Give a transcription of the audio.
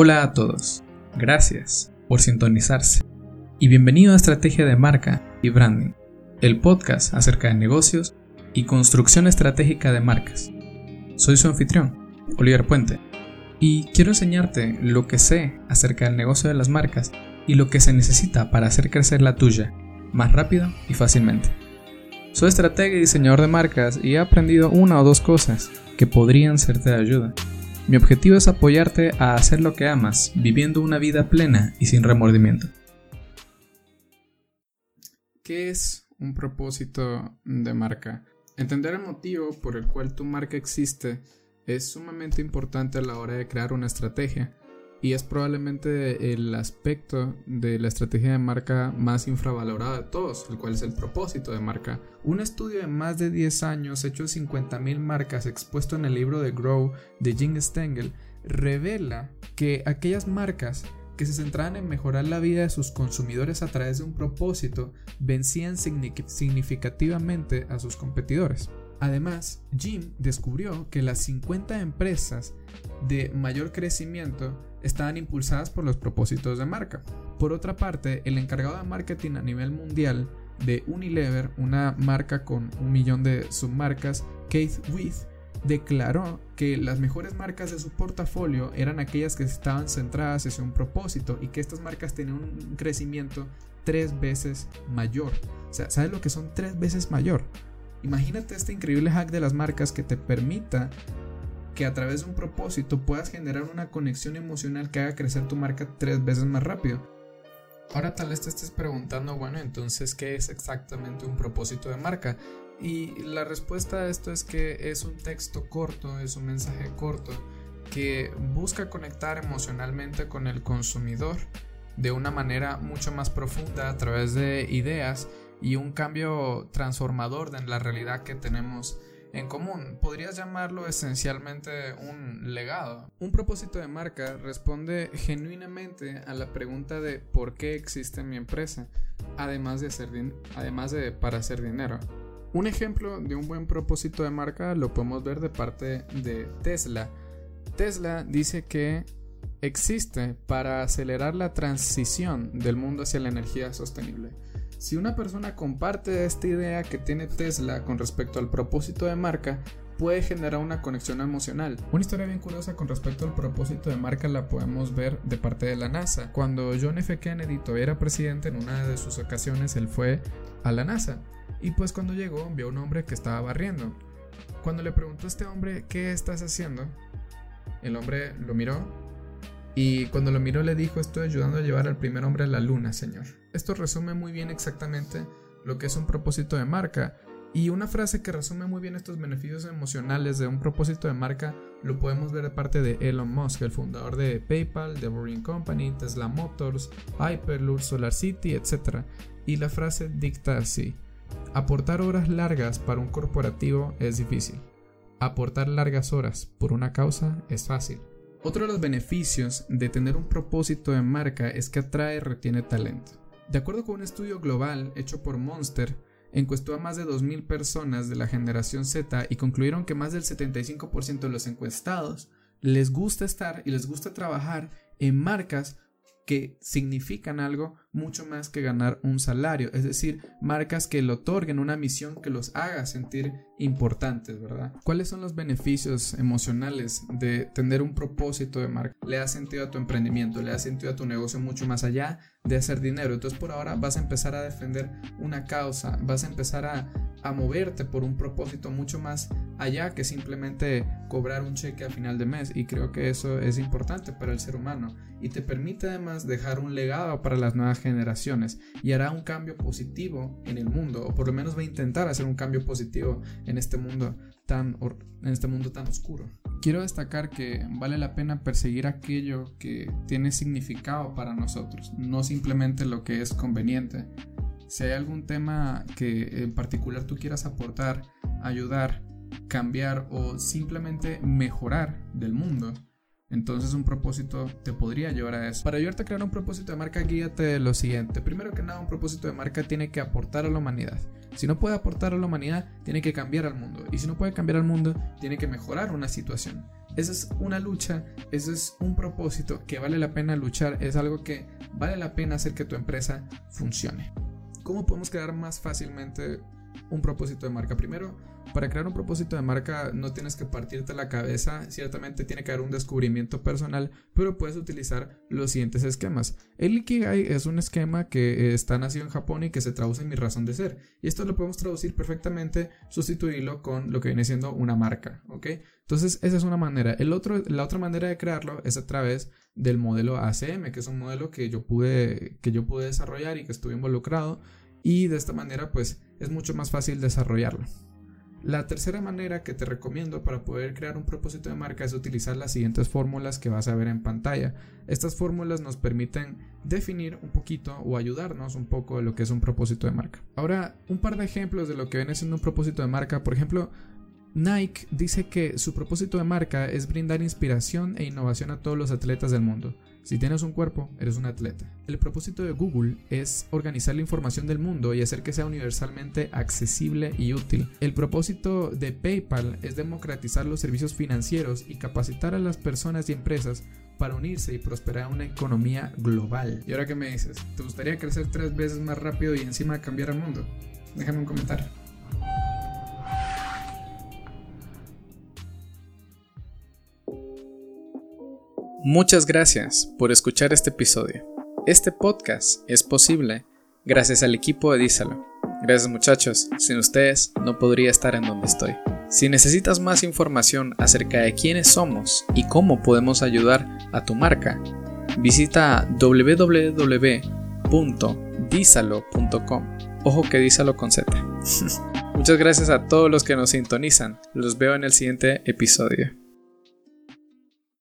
Hola a todos, gracias por sintonizarse y bienvenido a Estrategia de Marca y Branding, el podcast acerca de negocios y construcción estratégica de marcas. Soy su anfitrión, Oliver Puente, y quiero enseñarte lo que sé acerca del negocio de las marcas y lo que se necesita para hacer crecer la tuya más rápido y fácilmente. Soy estratega y diseñador de marcas y he aprendido una o dos cosas que podrían serte de ayuda. Mi objetivo es apoyarte a hacer lo que amas, viviendo una vida plena y sin remordimiento. ¿Qué es un propósito de marca? Entender el motivo por el cual tu marca existe es sumamente importante a la hora de crear una estrategia y es probablemente el aspecto de la estrategia de marca más infravalorado de todos, el cual es el propósito de marca. Un estudio de más de 10 años hecho de 50.000 marcas expuesto en el libro de Grow de Jim Stengel revela que aquellas marcas que se centraban en mejorar la vida de sus consumidores a través de un propósito vencían significativamente a sus competidores. Además, Jim descubrió que las 50 empresas de mayor crecimiento estaban impulsadas por los propósitos de marca. Por otra parte, el encargado de marketing a nivel mundial de Unilever, una marca con un millón de submarcas, Keith With, declaró que las mejores marcas de su portafolio eran aquellas que estaban centradas en un propósito y que estas marcas tenían un crecimiento tres veces mayor. O sea, ¿sabes lo que son tres veces mayor? Imagínate este increíble hack de las marcas que te permita que a través de un propósito puedas generar una conexión emocional que haga crecer tu marca tres veces más rápido. Ahora tal vez te estés preguntando, bueno, entonces, ¿qué es exactamente un propósito de marca? Y la respuesta a esto es que es un texto corto, es un mensaje corto que busca conectar emocionalmente con el consumidor de una manera mucho más profunda a través de ideas y un cambio transformador de la realidad que tenemos en común. Podrías llamarlo esencialmente un legado. Un propósito de marca responde genuinamente a la pregunta de por qué existe mi empresa, además de, hacer además de para hacer dinero. Un ejemplo de un buen propósito de marca lo podemos ver de parte de Tesla. Tesla dice que existe para acelerar la transición del mundo hacia la energía sostenible. Si una persona comparte esta idea que tiene Tesla con respecto al propósito de marca, puede generar una conexión emocional. Una historia bien curiosa con respecto al propósito de marca la podemos ver de parte de la NASA. Cuando John F. Kennedy todavía era presidente, en una de sus ocasiones él fue a la NASA. Y pues cuando llegó vio a un hombre que estaba barriendo. Cuando le preguntó a este hombre qué estás haciendo, el hombre lo miró y cuando lo miró le dijo estoy ayudando a llevar al primer hombre a la luna, señor. Esto resume muy bien exactamente lo que es un propósito de marca. Y una frase que resume muy bien estos beneficios emocionales de un propósito de marca lo podemos ver de parte de Elon Musk, el fundador de PayPal, The Boring Company, Tesla Motors, Hyperloop, Solar City, etc. Y la frase dicta así: Aportar horas largas para un corporativo es difícil. Aportar largas horas por una causa es fácil. Otro de los beneficios de tener un propósito de marca es que atrae y retiene talento. De acuerdo con un estudio global hecho por Monster, encuestó a más de 2.000 personas de la generación Z y concluyeron que más del 75% de los encuestados les gusta estar y les gusta trabajar en marcas que significan algo mucho más que ganar un salario, es decir, marcas que le otorguen una misión que los haga sentir importantes, ¿verdad? ¿Cuáles son los beneficios emocionales de tener un propósito de marca? Le da sentido a tu emprendimiento, le da sentido a tu negocio mucho más allá de hacer dinero. Entonces por ahora vas a empezar a defender una causa, vas a empezar a, a moverte por un propósito mucho más allá que simplemente cobrar un cheque a final de mes y creo que eso es importante para el ser humano y te permite además dejar un legado para las nuevas generaciones y hará un cambio positivo en el mundo o por lo menos va a intentar hacer un cambio positivo en este mundo tan en este mundo tan oscuro. Quiero destacar que vale la pena perseguir aquello que tiene significado para nosotros, no simplemente lo que es conveniente. Si hay algún tema que en particular tú quieras aportar, ayudar, cambiar o simplemente mejorar del mundo, entonces un propósito te podría llevar a eso. Para ayudarte a crear un propósito de marca, guíate de lo siguiente. Primero que nada, un propósito de marca tiene que aportar a la humanidad. Si no puede aportar a la humanidad, tiene que cambiar al mundo. Y si no puede cambiar al mundo, tiene que mejorar una situación. esa es una lucha, ese es un propósito que vale la pena luchar, es algo que vale la pena hacer que tu empresa funcione. ¿Cómo podemos crear más fácilmente un propósito de marca? Primero, para crear un propósito de marca no tienes que partirte la cabeza, ciertamente tiene que haber un descubrimiento personal, pero puedes utilizar los siguientes esquemas. El Ikigai es un esquema que está nacido en Japón y que se traduce en mi razón de ser. Y esto lo podemos traducir perfectamente, sustituirlo con lo que viene siendo una marca, ¿ok? Entonces esa es una manera. El otro, la otra manera de crearlo es a través del modelo ACM, que es un modelo que yo pude, que yo pude desarrollar y que estuve involucrado y de esta manera pues es mucho más fácil desarrollarlo. La tercera manera que te recomiendo para poder crear un propósito de marca es utilizar las siguientes fórmulas que vas a ver en pantalla. Estas fórmulas nos permiten definir un poquito o ayudarnos un poco de lo que es un propósito de marca. Ahora, un par de ejemplos de lo que viene siendo un propósito de marca. Por ejemplo, Nike dice que su propósito de marca es brindar inspiración e innovación a todos los atletas del mundo. Si tienes un cuerpo, eres un atleta. El propósito de Google es organizar la información del mundo y hacer que sea universalmente accesible y útil. El propósito de PayPal es democratizar los servicios financieros y capacitar a las personas y empresas para unirse y prosperar una economía global. ¿Y ahora qué me dices? ¿Te gustaría crecer tres veces más rápido y encima cambiar el mundo? Déjame un comentario. Muchas gracias por escuchar este episodio. Este podcast es posible gracias al equipo de Dísalo. Gracias muchachos, sin ustedes no podría estar en donde estoy. Si necesitas más información acerca de quiénes somos y cómo podemos ayudar a tu marca, visita www.dísalo.com. Ojo que dísalo con Z. Muchas gracias a todos los que nos sintonizan. Los veo en el siguiente episodio.